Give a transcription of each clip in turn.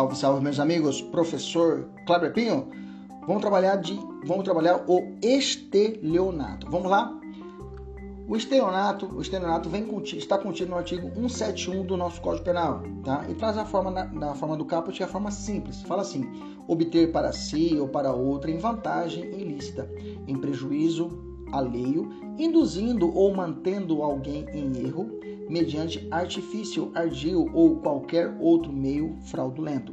Salve, salve, meus amigos. Professor Kleber Pinho. Vamos trabalhar de, vamos trabalhar o estelionato. Vamos lá? O estelionato, o estelionato vem contido, está contido no artigo 171 do nosso Código Penal, tá? E traz a forma na, na forma do caput, é a forma simples. Fala assim: obter para si ou para outra em vantagem ilícita, em prejuízo alheio, induzindo ou mantendo alguém em erro, mediante artifício ardil ou qualquer outro meio fraudulento.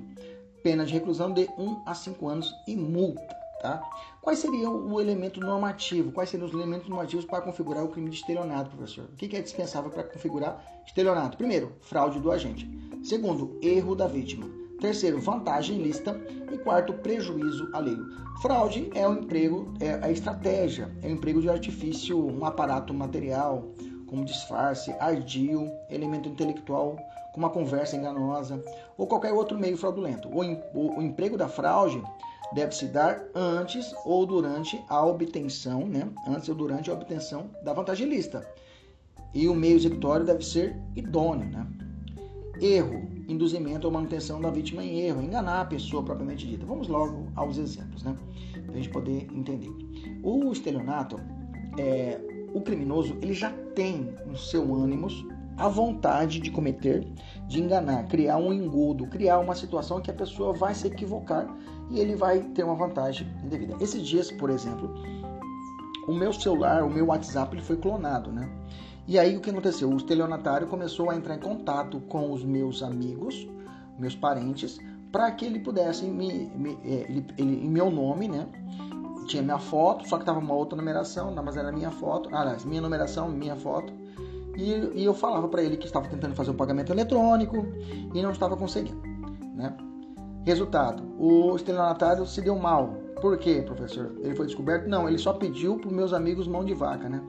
Pena de reclusão de 1 a 5 anos e multa. Tá? Quais seriam o elemento normativo? Quais seriam os elementos normativos para configurar o crime de estelionato, professor? O que é dispensável para configurar estelionato? Primeiro, fraude do agente. Segundo, erro da vítima. Terceiro, vantagem ilícita. E quarto, prejuízo alheio. Fraude é o emprego, é a estratégia, é o emprego de artifício, um aparato material, como disfarce, ardil, elemento intelectual, como uma conversa enganosa ou qualquer outro meio fraudulento. O, o, o emprego da fraude deve se dar antes ou durante a obtenção, né? Antes ou durante a obtenção da vantagem ilícita. E o meio executório deve ser idôneo, né? Erro, induzimento ou manutenção da vítima em erro, enganar a pessoa propriamente dita. Vamos logo aos exemplos, né? Para a gente poder entender. O estelionato é, o criminoso ele já tem no seu ânimos a vontade de cometer, de enganar, criar um engodo, criar uma situação que a pessoa vai se equivocar e ele vai ter uma vantagem indevida. Esses dias, por exemplo, o meu celular, o meu WhatsApp, ele foi clonado, né? E aí o que aconteceu? O estelionatário começou a entrar em contato com os meus amigos, meus parentes, para que ele pudesse me, me é, ele, ele, em meu nome, né? Tinha minha foto, só que tava uma outra numeração, mas era minha foto, aliás, minha numeração, minha foto. E, e eu falava para ele que estava tentando fazer um pagamento eletrônico e não estava conseguindo, né? Resultado, o estelionatário se deu mal. Por quê, professor? Ele foi descoberto? Não, ele só pediu para meus amigos mão de vaca, né?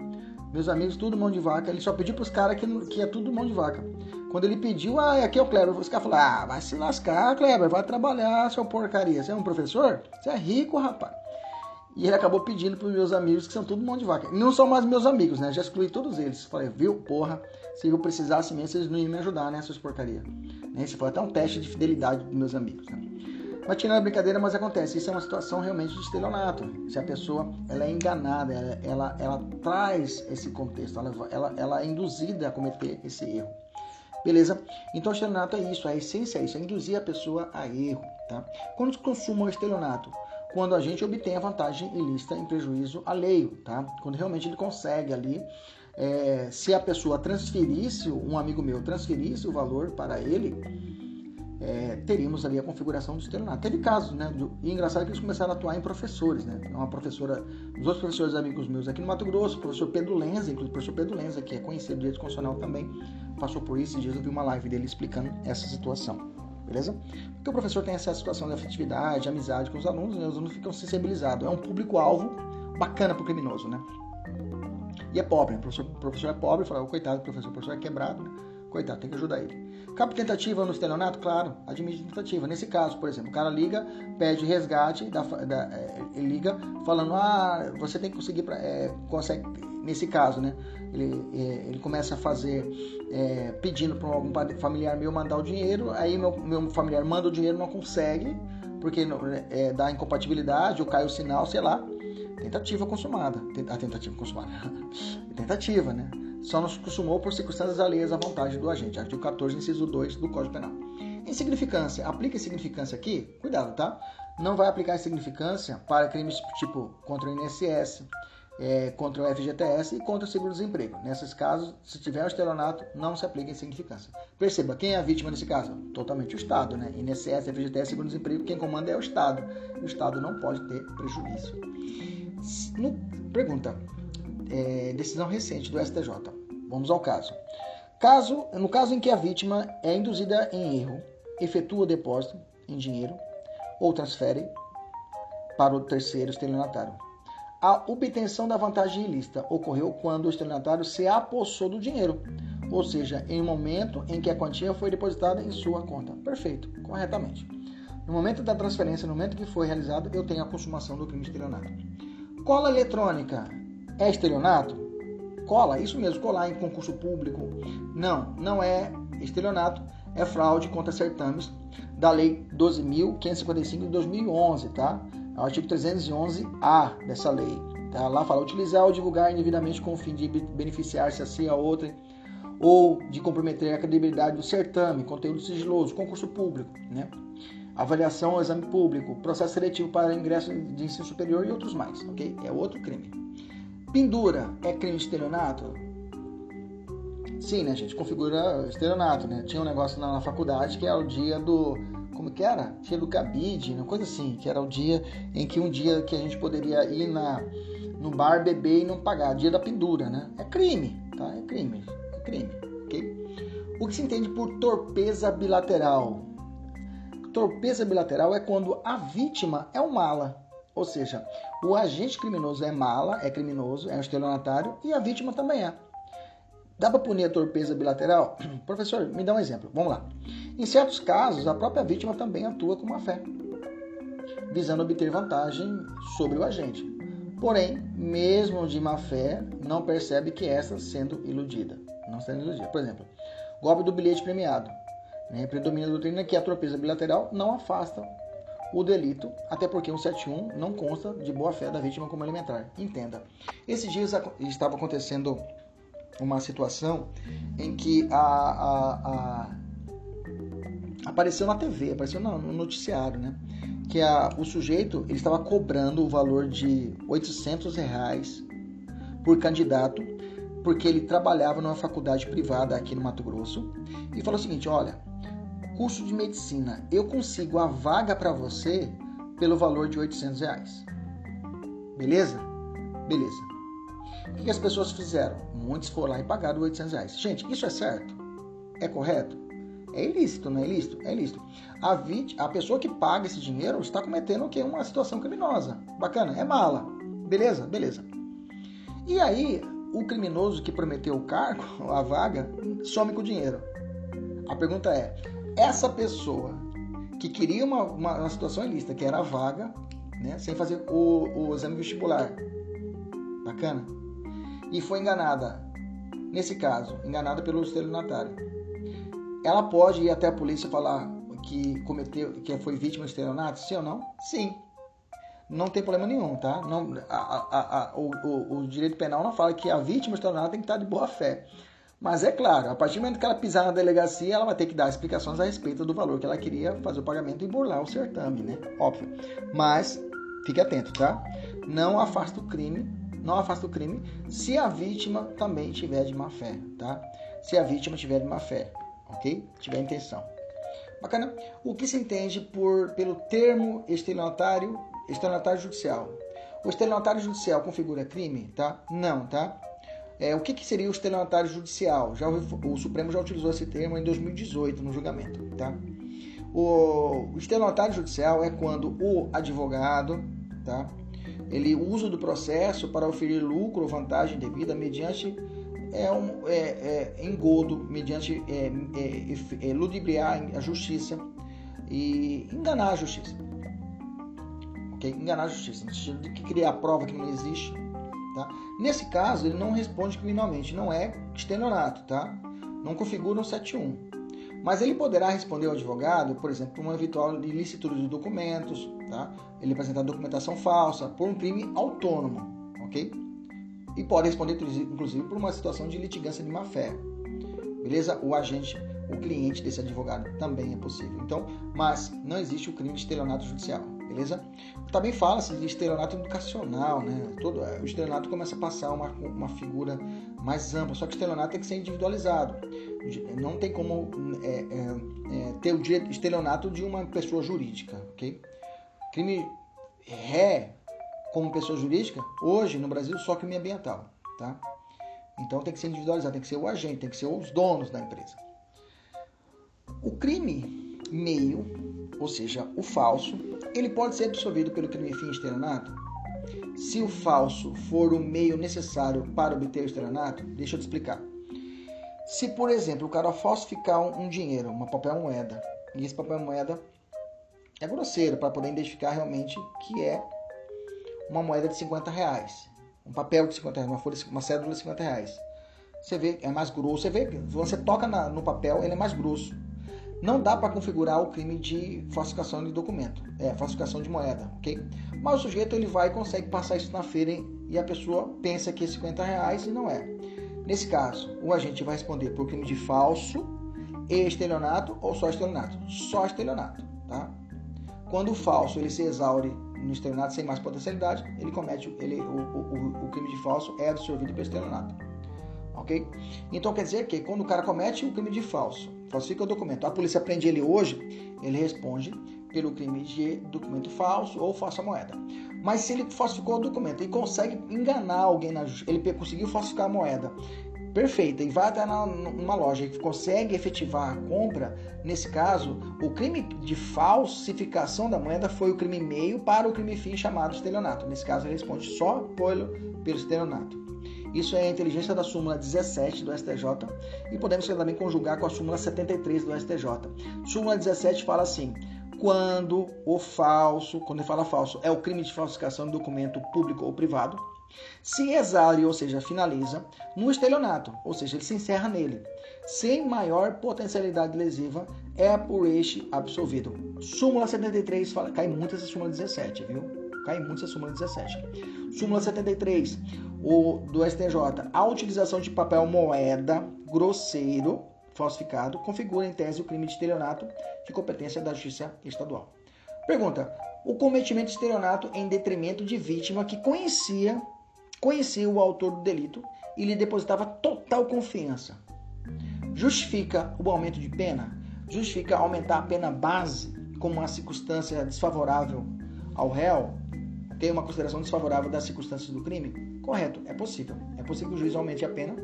Meus amigos, tudo mão de vaca. Ele só pediu para os caras que, que é tudo mão de vaca. Quando ele pediu, ah, aqui é o Kleber. Os caras falaram, ah, vai se lascar, Kleber, vai trabalhar, seu porcaria. Você é um professor? Você é rico, rapaz. E ele acabou pedindo para os meus amigos, que são tudo mão de vaca. Não são mais meus amigos, né? Já excluí todos eles. Falei, viu, porra, se eu precisasse mesmo, vocês não iam me ajudar, né, suas porcaria. Esse foi até um teste de fidelidade dos meus amigos, né? Mas tirando a brincadeira, mas acontece, isso é uma situação realmente de estelionato. Se a pessoa ela é enganada, ela, ela, ela traz esse contexto, ela, ela, ela é induzida a cometer esse erro. Beleza? Então, estelionato é isso, a essência é isso, é induzir a pessoa a erro. Tá? Quando se consuma o estelionato? Quando a gente obtém a vantagem ilícita em prejuízo alheio, tá? Quando realmente ele consegue ali, é, se a pessoa transferisse, um amigo meu transferisse o valor para ele, é, teríamos ali a configuração do estelionato. Teve casos, né? E engraçado que eles começaram a atuar em professores, né? Uma professora, os outros professores amigos meus aqui no Mato Grosso, o professor Pedro Lenza, inclusive o professor Pedro Lenza, que é conhecido do direito constitucional também, passou por isso. e dias eu vi uma live dele explicando essa situação beleza? Porque o professor tem essa situação de afetividade, de amizade com os alunos, e os alunos ficam sensibilizados. É um público-alvo bacana para o criminoso, né? E é pobre, o professor, o professor é pobre, fala, oh, coitado do professor, o professor é quebrado, né? Coitado, tem que ajudar ele. Cabe tentativa no estelionato? Claro, admite tentativa. Nesse caso, por exemplo, o cara liga, pede resgate, da, da, é, ele liga falando, ah, você tem que conseguir, pra, é, consegue, nesse caso, né? Ele, é, ele começa a fazer, é, pedindo para algum familiar meu mandar o dinheiro, aí meu, meu familiar manda o dinheiro, não consegue, porque é, dá incompatibilidade, ou cai o sinal, sei lá. Tentativa consumada. A tentativa consumada. tentativa, né? Só nos consumou por circunstâncias alheias à vontade do agente. Artigo 14, inciso 2 do Código Penal. Insignificância. Aplica insignificância aqui? Cuidado, tá? Não vai aplicar insignificância para crimes tipo contra o INSS, é, contra o FGTS e contra o seguro-desemprego. Nesses casos, se tiver um estelionato, não se aplica insignificância. Perceba, quem é a vítima nesse caso? Totalmente o Estado, né? INSS, FGTS, seguro-desemprego, quem comanda é o Estado. O Estado não pode ter prejuízo. No, pergunta, é, decisão recente do STJ. Vamos ao caso. caso. No caso em que a vítima é induzida em erro, efetua o depósito em dinheiro ou transfere para o terceiro estelionatário. A obtenção da vantagem ilícita ocorreu quando o estelionatário se apossou do dinheiro, ou seja, em um momento em que a quantia foi depositada em sua conta. Perfeito, corretamente. No momento da transferência, no momento que foi realizado, eu tenho a consumação do crime estelionato. Cola eletrônica é estelionato? Cola, isso mesmo, colar em concurso público. Não, não é estelionato, é fraude contra certames da Lei 12.555 de 2011, tá? É o artigo 311-A dessa lei. Tá? Lá fala utilizar ou divulgar indevidamente com o fim de beneficiar-se a si a outra ou de comprometer a credibilidade do certame, conteúdo sigiloso, concurso público, né? avaliação ao exame público, processo seletivo para ingresso de ensino superior e outros mais, ok? É outro crime. Pendura é crime de estelionato? Sim, né, gente? Configura estelionato, né? Tinha um negócio na, na faculdade que é o dia do. Como que era? Dia do cabide, uma coisa assim, que era o dia em que um dia que a gente poderia ir na, no bar beber e não pagar. Dia da pendura, né? É crime, tá? É crime. É crime, ok? O que se entende por torpeza bilateral? Torpeza bilateral é quando a vítima é um mala. Ou seja, o agente criminoso é mala, é criminoso, é um estelionatário e a vítima também é. Dá para punir a torpeza bilateral? Professor, me dá um exemplo. Vamos lá. Em certos casos, a própria vítima também atua com má fé, visando obter vantagem sobre o agente. Porém, mesmo de má fé, não percebe que esta sendo iludida. Não sendo iludida. Por exemplo, golpe do bilhete premiado. Né? Predomina a doutrina que a torpeza bilateral não afasta o delito, até porque o 71 não consta de boa-fé da vítima como elementar. Entenda. Esses dias estava acontecendo uma situação em que a, a, a apareceu na TV, apareceu no, noticiário, né? Que a, o sujeito ele estava cobrando o valor de 800 reais por candidato, porque ele trabalhava numa faculdade privada aqui no Mato Grosso e falou o seguinte: olha, curso de medicina, eu consigo a vaga para você pelo valor de 800 reais. Beleza? Beleza. O que as pessoas fizeram? Muitos foram lá e pagaram 800 reais. Gente, isso é certo? É correto? É ilícito, não é ilícito? É ilícito. A, vit... a pessoa que paga esse dinheiro está cometendo o que? Uma situação criminosa. Bacana, é mala. Beleza? Beleza. E aí, o criminoso que prometeu o cargo, a vaga, some com o dinheiro. A pergunta é: essa pessoa que queria uma, uma, uma situação ilícita, que era a vaga, né, sem fazer o, o exame vestibular, bacana, e foi enganada, nesse caso, enganada pelo estelionatário, ela pode ir até a polícia falar que cometeu, que foi vítima de estelionato, sim ou não? Sim. Não tem problema nenhum, tá? Não, a, a, a, o, o, o, direito penal não fala que a vítima de estelionato tem que estar de boa fé. Mas é claro, a partir do momento que ela pisar na delegacia, ela vai ter que dar explicações a respeito do valor que ela queria fazer o pagamento e burlar o certame, né? Óbvio. Mas fique atento, tá? Não afasta o crime, não afasta o crime se a vítima também tiver de má fé, tá? Se a vítima tiver de má fé, ok? Tiver intenção. Bacana? O que se entende por pelo termo estelionatário, estelionatário judicial? O estelionatário judicial configura crime, tá? Não, tá? É, o que, que, seria o estelionatário judicial? Já, o, Supremo já utilizou esse termo em 2018 no julgamento. Tá? O, o estelionatário judicial é quando o advogado tá, ele usa do processo para oferir lucro ou vantagem devida mediante é um, é, é, engodo, mediante é, é, é, ludibriar a justiça e enganar a justiça. Okay? Enganar a justiça, no sentido de criar prova que não existe Tá? Nesse caso, ele não responde criminalmente, não é estelionato, tá? não configura um 71. Mas ele poderá responder ao advogado, por exemplo, por uma eventual ilicitude de documentos, tá? ele apresentar documentação falsa, por um crime autônomo, ok? E pode responder, inclusive, por uma situação de litigância de má-fé. Beleza? O agente, o cliente desse advogado também é possível. Então, mas não existe o crime de estelionato judicial beleza? Também fala-se de estelionato educacional, né? Todo, o estelionato começa a passar uma, uma figura mais ampla, só que o estelionato tem que ser individualizado. Não tem como é, é, é, ter o estelionato de uma pessoa jurídica, ok? Crime ré como pessoa jurídica, hoje no Brasil só crime ambiental, tá? Então tem que ser individualizado, tem que ser o agente, tem que ser os donos da empresa. O crime meio, ou seja, o falso, ele pode ser absorvido pelo crime fim estelionato? Se o falso for o meio necessário para obter o estelionato, deixa eu te explicar. Se, por exemplo, o cara falsificar um, dinheiro, uma papel moeda, e esse papel moeda é grosseiro para poder identificar realmente que é uma moeda de 50 reais, um papel de 50 reais, uma, folha, uma cédula de 50 reais. Você vê, é mais grosso, você vê, você toca na, no papel, ele é mais grosso não dá para configurar o crime de falsificação de documento, é falsificação de moeda, ok? Mas o sujeito ele vai e consegue passar isso na feira e a pessoa pensa que é 50 reais e não é. Nesse caso, o agente vai responder por crime de falso estelionato ou só estelionato? Só estelionato, tá? Quando o falso ele se exaure no estelionato sem mais potencialidade, ele comete ele, o, o, o crime de falso é absorvido pelo estelionato, ok? Então quer dizer que quando o cara comete o crime de falso falsifica o documento. A polícia prende ele hoje, ele responde pelo crime de documento falso ou falsa moeda. Mas se ele falsificou o documento e consegue enganar alguém na ele conseguiu falsificar a moeda, perfeita, e vai até numa loja e consegue efetivar a compra, nesse caso, o crime de falsificação da moeda foi o crime meio para o crime fim chamado estelionato. Nesse caso, ele responde só pelo, pelo estelionato. Isso é a inteligência da súmula 17 do STJ e podemos também conjugar com a súmula 73 do STJ. Súmula 17 fala assim: quando o falso, quando ele fala falso, é o crime de falsificação de documento público ou privado, se exale, ou seja, finaliza, no estelionato, ou seja, ele se encerra nele, sem maior potencialidade lesiva, é por este absolvido. Súmula 73 fala, cai muito essa súmula 17, viu? Cai muito essa súmula 17. Súmula 73 o, do STJ. A utilização de papel moeda grosseiro falsificado configura em tese o crime de estelionato de competência da Justiça Estadual. Pergunta: o cometimento de estelionato em detrimento de vítima que conhecia, conhecia o autor do delito e lhe depositava total confiança. Justifica o aumento de pena? Justifica aumentar a pena base como uma circunstância desfavorável ao réu? Ter uma consideração desfavorável das circunstâncias do crime? Correto, é possível. É possível que o juiz aumente a pena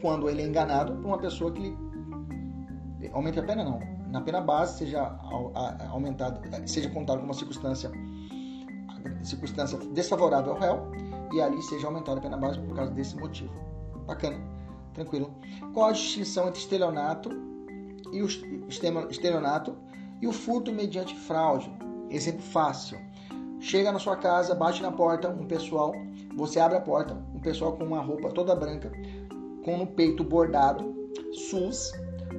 quando ele é enganado por uma pessoa que aumente a pena não, na pena base seja aumentado, seja contado como uma circunstância circunstância desfavorável ao réu e ali seja aumentada a pena base por causa desse motivo. Bacana, tranquilo. Qual a distinção entre estelionato e o estelionato e o furto mediante fraude? Exemplo fácil. Chega na sua casa, bate na porta um pessoal, você abre a porta, um pessoal com uma roupa toda branca, com no peito bordado, SUS,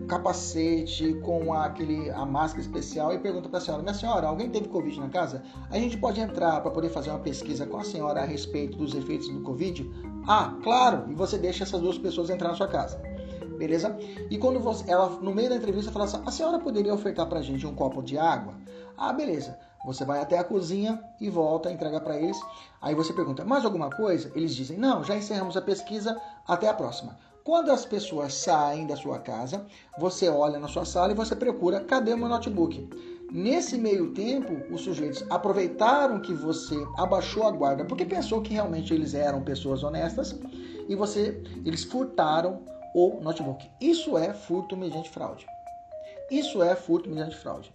capacete com aquele a máscara especial e pergunta para a senhora: "Minha senhora, alguém teve covid na casa? A gente pode entrar para poder fazer uma pesquisa com a senhora a respeito dos efeitos do covid?" "Ah, claro!" E você deixa essas duas pessoas entrar na sua casa. Beleza? E quando você, ela no meio da entrevista fala assim: "A senhora poderia ofertar para a gente um copo de água?" "Ah, beleza." Você vai até a cozinha e volta, entrega para eles. Aí você pergunta: "Mais alguma coisa?" Eles dizem: "Não, já encerramos a pesquisa, até a próxima." Quando as pessoas saem da sua casa, você olha na sua sala e você procura: "Cadê o meu notebook?" Nesse meio tempo, os sujeitos aproveitaram que você abaixou a guarda porque pensou que realmente eles eram pessoas honestas e você eles furtaram o notebook. Isso é furto mediante fraude. Isso é furto mediante fraude.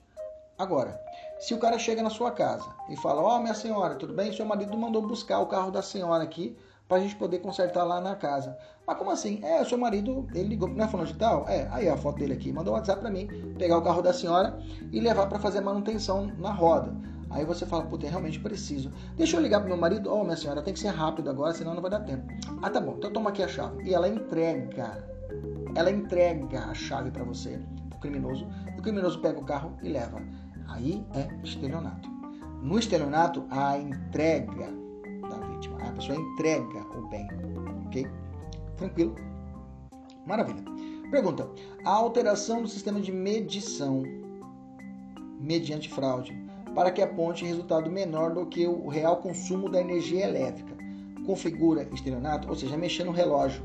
Agora, se o cara chega na sua casa e fala: Ó, oh, minha senhora, tudo bem? Seu marido mandou buscar o carro da senhora aqui para a gente poder consertar lá na casa. Mas como assim? É, o seu marido, ele ligou, não é falando de tal? É, aí a foto dele aqui, mandou um WhatsApp para mim, pegar o carro da senhora e levar para fazer manutenção na roda. Aí você fala, puta, é realmente preciso. Deixa eu ligar pro meu marido, ó, oh, minha senhora, tem que ser rápido agora, senão não vai dar tempo. Ah, tá bom, então toma aqui a chave. E ela entrega, ela entrega a chave para você, pro criminoso, e o criminoso pega o carro e leva. Aí é estelionato. No estelionato, a entrega da vítima, a pessoa entrega o bem, ok? Tranquilo? Maravilha. Pergunta: a alteração do sistema de medição mediante fraude para que aponte resultado menor do que o real consumo da energia elétrica configura estelionato, ou seja, mexer no relógio.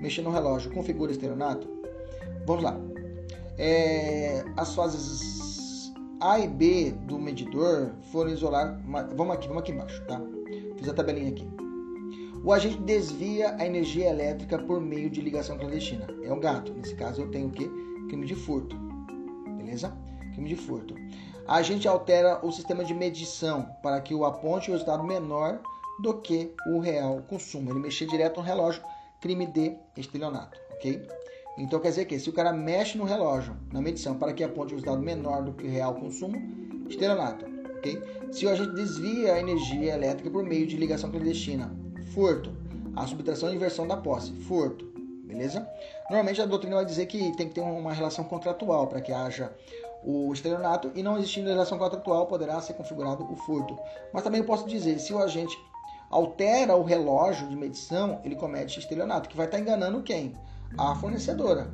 Mexer no relógio configura estelionato? Vamos lá. É, as fases A e B do medidor foram isolar. Vamos aqui, vamos aqui embaixo, tá? Fiz a tabelinha aqui. O agente desvia a energia elétrica por meio de ligação clandestina. É o gato. Nesse caso eu tenho o quê? Crime de furto. Beleza? Crime de furto. A agente altera o sistema de medição para que o aponte o resultado menor do que o real consumo. Ele mexer direto no relógio, crime de estelionato, ok? Então quer dizer que se o cara mexe no relógio, na medição, para que aponte o resultado menor do que o real consumo, estelionato, ok? Se o agente desvia a energia elétrica por meio de ligação clandestina, furto. A subtração e inversão da posse, furto, beleza? Normalmente a doutrina vai dizer que tem que ter uma relação contratual para que haja o estelionato e não existindo relação contratual poderá ser configurado o furto. Mas também eu posso dizer, se o agente altera o relógio de medição, ele comete estelionato, que vai estar enganando quem? A fornecedora.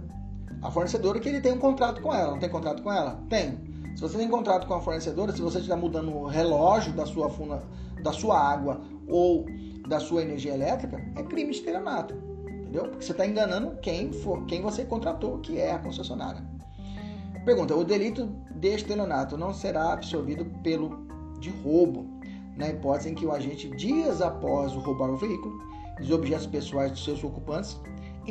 A fornecedora que ele tem um contrato com ela. Não tem contrato com ela? Tem. Se você tem contrato com a fornecedora, se você estiver mudando o relógio da sua, funa, da sua água ou da sua energia elétrica, é crime de estelionato. Entendeu? Porque você está enganando quem, for, quem você contratou, que é a concessionária. Pergunta: o delito de estelionato não será absorvido pelo de roubo na hipótese em que o agente, dias após roubar o veículo, os objetos pessoais dos seus ocupantes,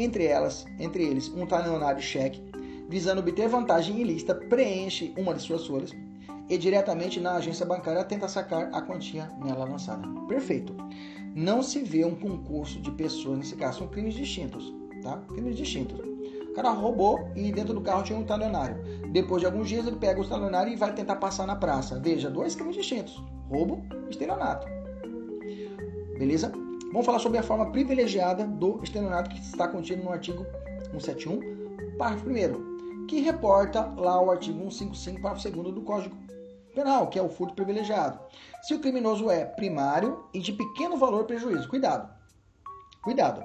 entre elas, entre eles um talionário cheque, visando obter vantagem ilícita, preenche uma de suas folhas e diretamente na agência bancária tenta sacar a quantia nela lançada. Perfeito. Não se vê um concurso de pessoas, nesse caso, são crimes distintos, tá? Crimes distintos. O cara roubou e dentro do carro tinha um talionário. Depois de alguns dias ele pega o talionário e vai tentar passar na praça. Veja, dois crimes distintos roubo e estelionato. Beleza? Vamos falar sobre a forma privilegiada do estelionato que está contido no artigo 171, parágrafo 1 que reporta lá o artigo 155, parágrafo 2 do Código Penal, que é o furto privilegiado. Se o criminoso é primário e de pequeno valor prejuízo. Cuidado. Cuidado.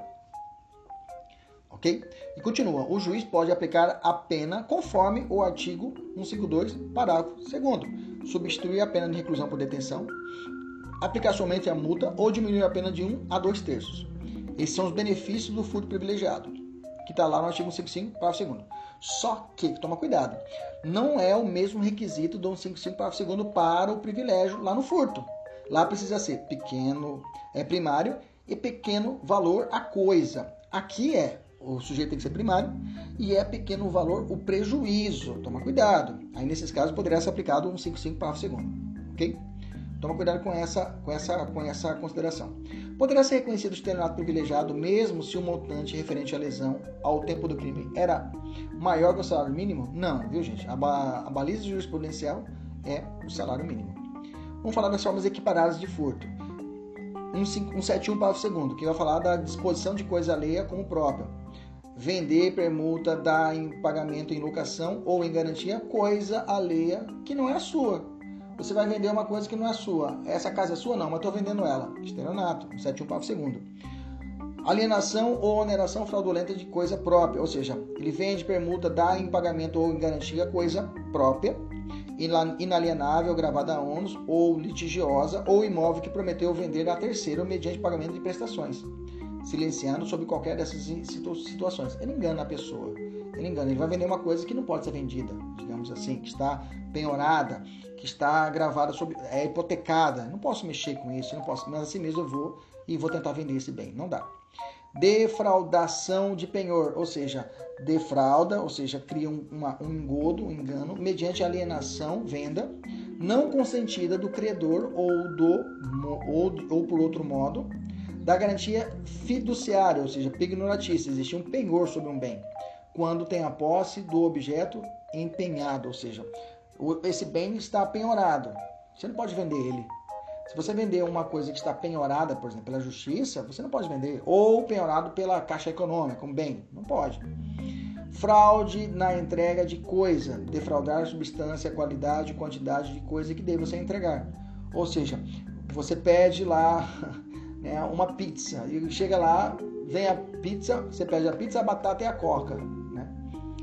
Ok? E continua. O juiz pode aplicar a pena conforme o artigo 152, parágrafo 2 substituir a pena de reclusão por detenção, aplicar somente a multa ou diminuir a pena de 1 a 2 terços. Esses são os benefícios do furto privilegiado, que está lá no artigo 155, parágrafo 2 Só que, toma cuidado, não é o mesmo requisito do 155, parágrafo 2 para o privilégio lá no furto. Lá precisa ser pequeno, é primário e pequeno valor a coisa. Aqui é o sujeito tem que ser primário, e é pequeno valor o prejuízo. Toma cuidado. Aí, nesses casos, poderia ser aplicado um 55 parágrafo segundo. Ok? Toma cuidado com essa, com essa, com essa consideração. Poderá ser reconhecido o estelionato privilegiado mesmo se o montante referente à lesão ao tempo do crime era maior que o salário mínimo? Não, viu, gente? A, ba a baliza jurisprudencial é o salário mínimo. Vamos falar das formas equiparadas de furto. 171 parágrafo segundo, que vai falar da disposição de coisa alheia como própria vender, permuta, dar em pagamento em locação ou em garantia coisa alheia que não é a sua. Você vai vender uma coisa que não é sua. Essa casa é sua? Não, mas estou vendendo ela. Estelionato, 71 papo segundo. Alienação ou oneração fraudulenta de coisa própria, ou seja, ele vende, permuta, dá em pagamento ou em garantia coisa própria, inalienável, gravada a ônus ou litigiosa, ou imóvel que prometeu vender a terceiro mediante pagamento de prestações silenciando sobre qualquer dessas situações. Ele engana a pessoa. Ele engana, ele vai vender uma coisa que não pode ser vendida, digamos assim, que está penhorada, que está gravada sobre, é hipotecada. Não posso mexer com isso, não posso, mas assim mesmo eu vou e vou tentar vender esse bem. Não dá. Defraudação de penhor, ou seja, defrauda, ou seja, cria um, uma, um engodo, um engano, mediante alienação, venda, não consentida do credor ou, do, ou, ou por outro modo, da garantia fiduciária, ou seja, pignoratícia, existe um penhor sobre um bem, quando tem a posse do objeto empenhado, ou seja, esse bem está penhorado. Você não pode vender ele. Se você vender uma coisa que está penhorada, por exemplo, pela justiça, você não pode vender. Ou penhorado pela Caixa Econômica, como bem, não pode. Fraude na entrega de coisa, defraudar substância, qualidade, quantidade de coisa que deve você entregar. Ou seja, você pede lá né, uma pizza. E chega lá, vem a pizza, você pede a pizza, a batata e a coca.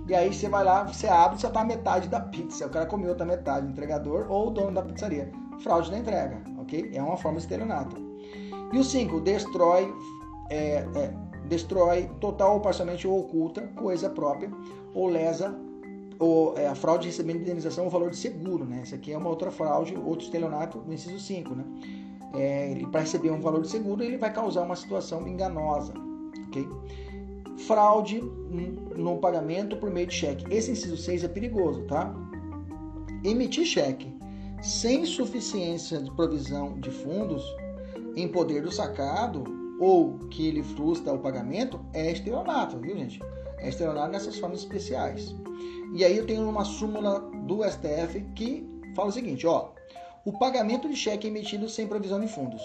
E aí você vai lá, você abre e só tá metade da pizza. O cara comeu outra metade, o entregador ou o dono da pizzaria. Fraude da entrega, ok? É uma forma de estelionato. E o 5, destrói, é, é, destrói total ou parcialmente ou oculta coisa própria ou lesa ou é, a fraude recebendo indenização ou valor de seguro, né? Essa aqui é uma outra fraude, outro estelionato no inciso 5, né? É, para receber um valor de seguro, ele vai causar uma situação enganosa, ok? Fraude no pagamento por meio de cheque. Esse inciso 6 é perigoso, tá? Emitir cheque sem suficiência de provisão de fundos em poder do sacado ou que ele frustra o pagamento é estelionato, viu, gente? É estelionato nessas formas especiais. E aí eu tenho uma súmula do STF que fala o seguinte, ó, o pagamento de cheque emitido sem provisão de fundos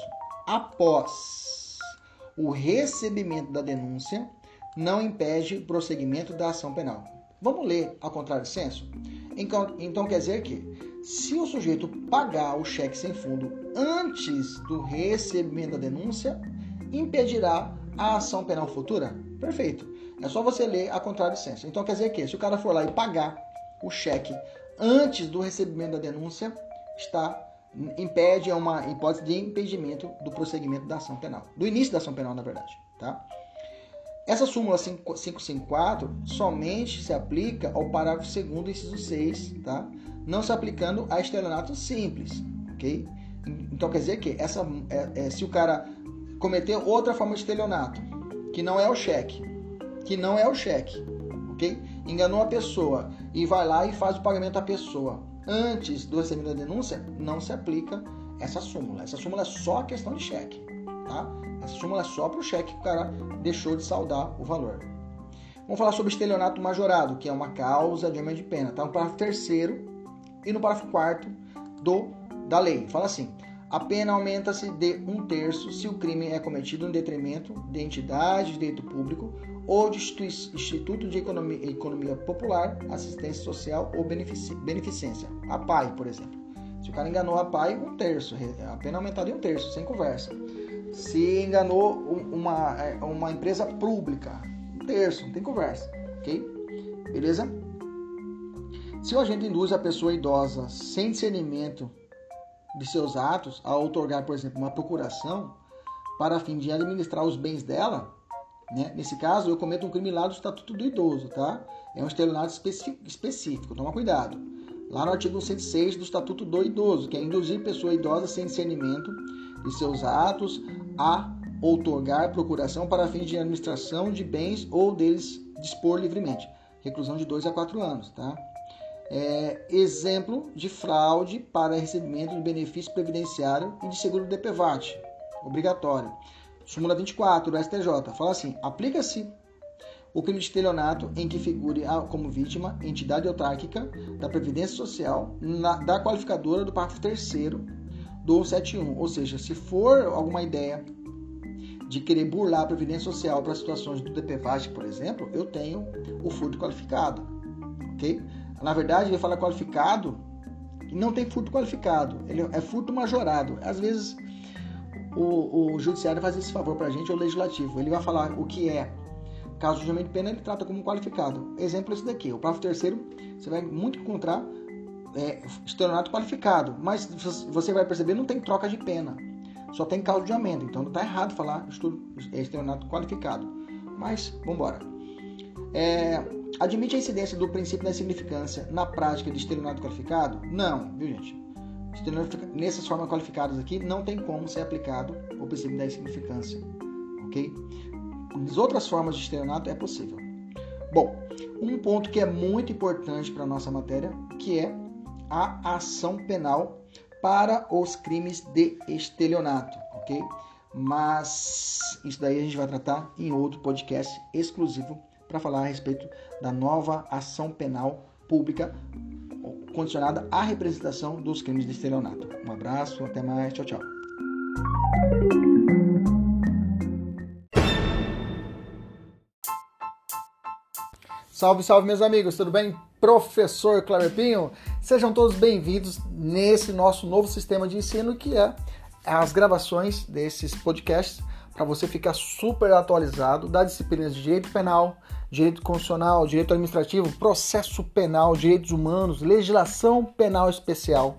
após o recebimento da denúncia não impede o prosseguimento da ação penal. Vamos ler ao contrário senso? Então, então quer dizer que se o sujeito pagar o cheque sem fundo antes do recebimento da denúncia, impedirá a ação penal futura? Perfeito. É só você ler a contrário senso. Então quer dizer que se o cara for lá e pagar o cheque antes do recebimento da denúncia, está impede é uma hipótese de impedimento do prosseguimento da ação penal, do início da ação penal, na verdade, tá? Essa súmula 554 somente se aplica ao parágrafo 2 inciso 6, tá? não se aplicando a estelionato simples, ok? Então quer dizer que essa, é, é, se o cara cometer outra forma de estelionato, que não é o cheque, que não é o cheque, ok? Enganou a pessoa e vai lá e faz o pagamento à pessoa antes do recebimento da denúncia, não se aplica essa súmula. Essa súmula é só questão de cheque, tá? Essa súmula é só para o cheque que o cara deixou de saldar o valor. Vamos falar sobre estelionato majorado, que é uma causa de aumento de pena. Tá no parágrafo terceiro e no parágrafo 4 do da lei. Fala assim: a pena aumenta-se de um terço se o crime é cometido em detrimento de entidade de direito público ou de Instituto de Economia, Economia Popular, Assistência Social ou Beneficência. A PAI, por exemplo. Se o cara enganou a PAI, um terço. A pena aumentada em um terço, sem conversa. Se enganou uma, é, uma empresa pública, um terço, não tem conversa. Ok? Beleza? Se o agente induz a pessoa idosa sem discernimento de seus atos a otorgar, por exemplo, uma procuração para fim de administrar os bens dela, né? nesse caso eu cometo um crime lá do Estatuto do Idoso, tá? É um estelionato específico, toma cuidado. Lá no artigo 106 do Estatuto do Idoso, que é induzir pessoa idosa sem discernimento de seus atos a outorgar procuração para fim de administração de bens ou deles dispor livremente. Reclusão de 2 a 4 anos, tá? é, exemplo de fraude para recebimento de benefício previdenciário e de seguro DPVAT, obrigatório. Súmula 24 do STJ fala assim: aplica-se o crime de estelionato em que figure como vítima entidade autárquica da Previdência Social na, da qualificadora do parágrafo 3 do 171. Ou seja, se for alguma ideia de querer burlar a Previdência Social para situações do DPVAT, por exemplo, eu tenho o furto qualificado. Ok? Na verdade, ele fala qualificado e não tem furto qualificado. Ele é furto majorado. Às vezes, o, o judiciário faz esse favor para a gente, o legislativo. Ele vai falar o que é caso de julgamento de pena, ele trata como qualificado. Exemplo esse daqui. O parágrafo terceiro, você vai muito encontrar é, estelionato qualificado. Mas você vai perceber, não tem troca de pena. Só tem causa de aumento. Então, não está errado falar estelionato qualificado. Mas, vamos embora. É, Admite a incidência do princípio da insignificância na prática de estelionato qualificado? Não, viu gente? Nessas formas qualificadas aqui, não tem como ser aplicado o princípio da insignificância, ok? As outras formas de estelionato é possível. Bom, um ponto que é muito importante para a nossa matéria, que é a ação penal para os crimes de estelionato, ok? Mas isso daí a gente vai tratar em outro podcast exclusivo para falar a respeito da nova ação penal pública condicionada à representação dos crimes de estelionato. Um abraço, até mais, tchau, tchau. Salve, salve, meus amigos, tudo bem? Professor Cleber Pinho, sejam todos bem-vindos nesse nosso novo sistema de ensino que é as gravações desses podcasts para você ficar super atualizado das disciplinas de direito penal, direito constitucional, direito administrativo, processo penal, direitos humanos, legislação penal especial.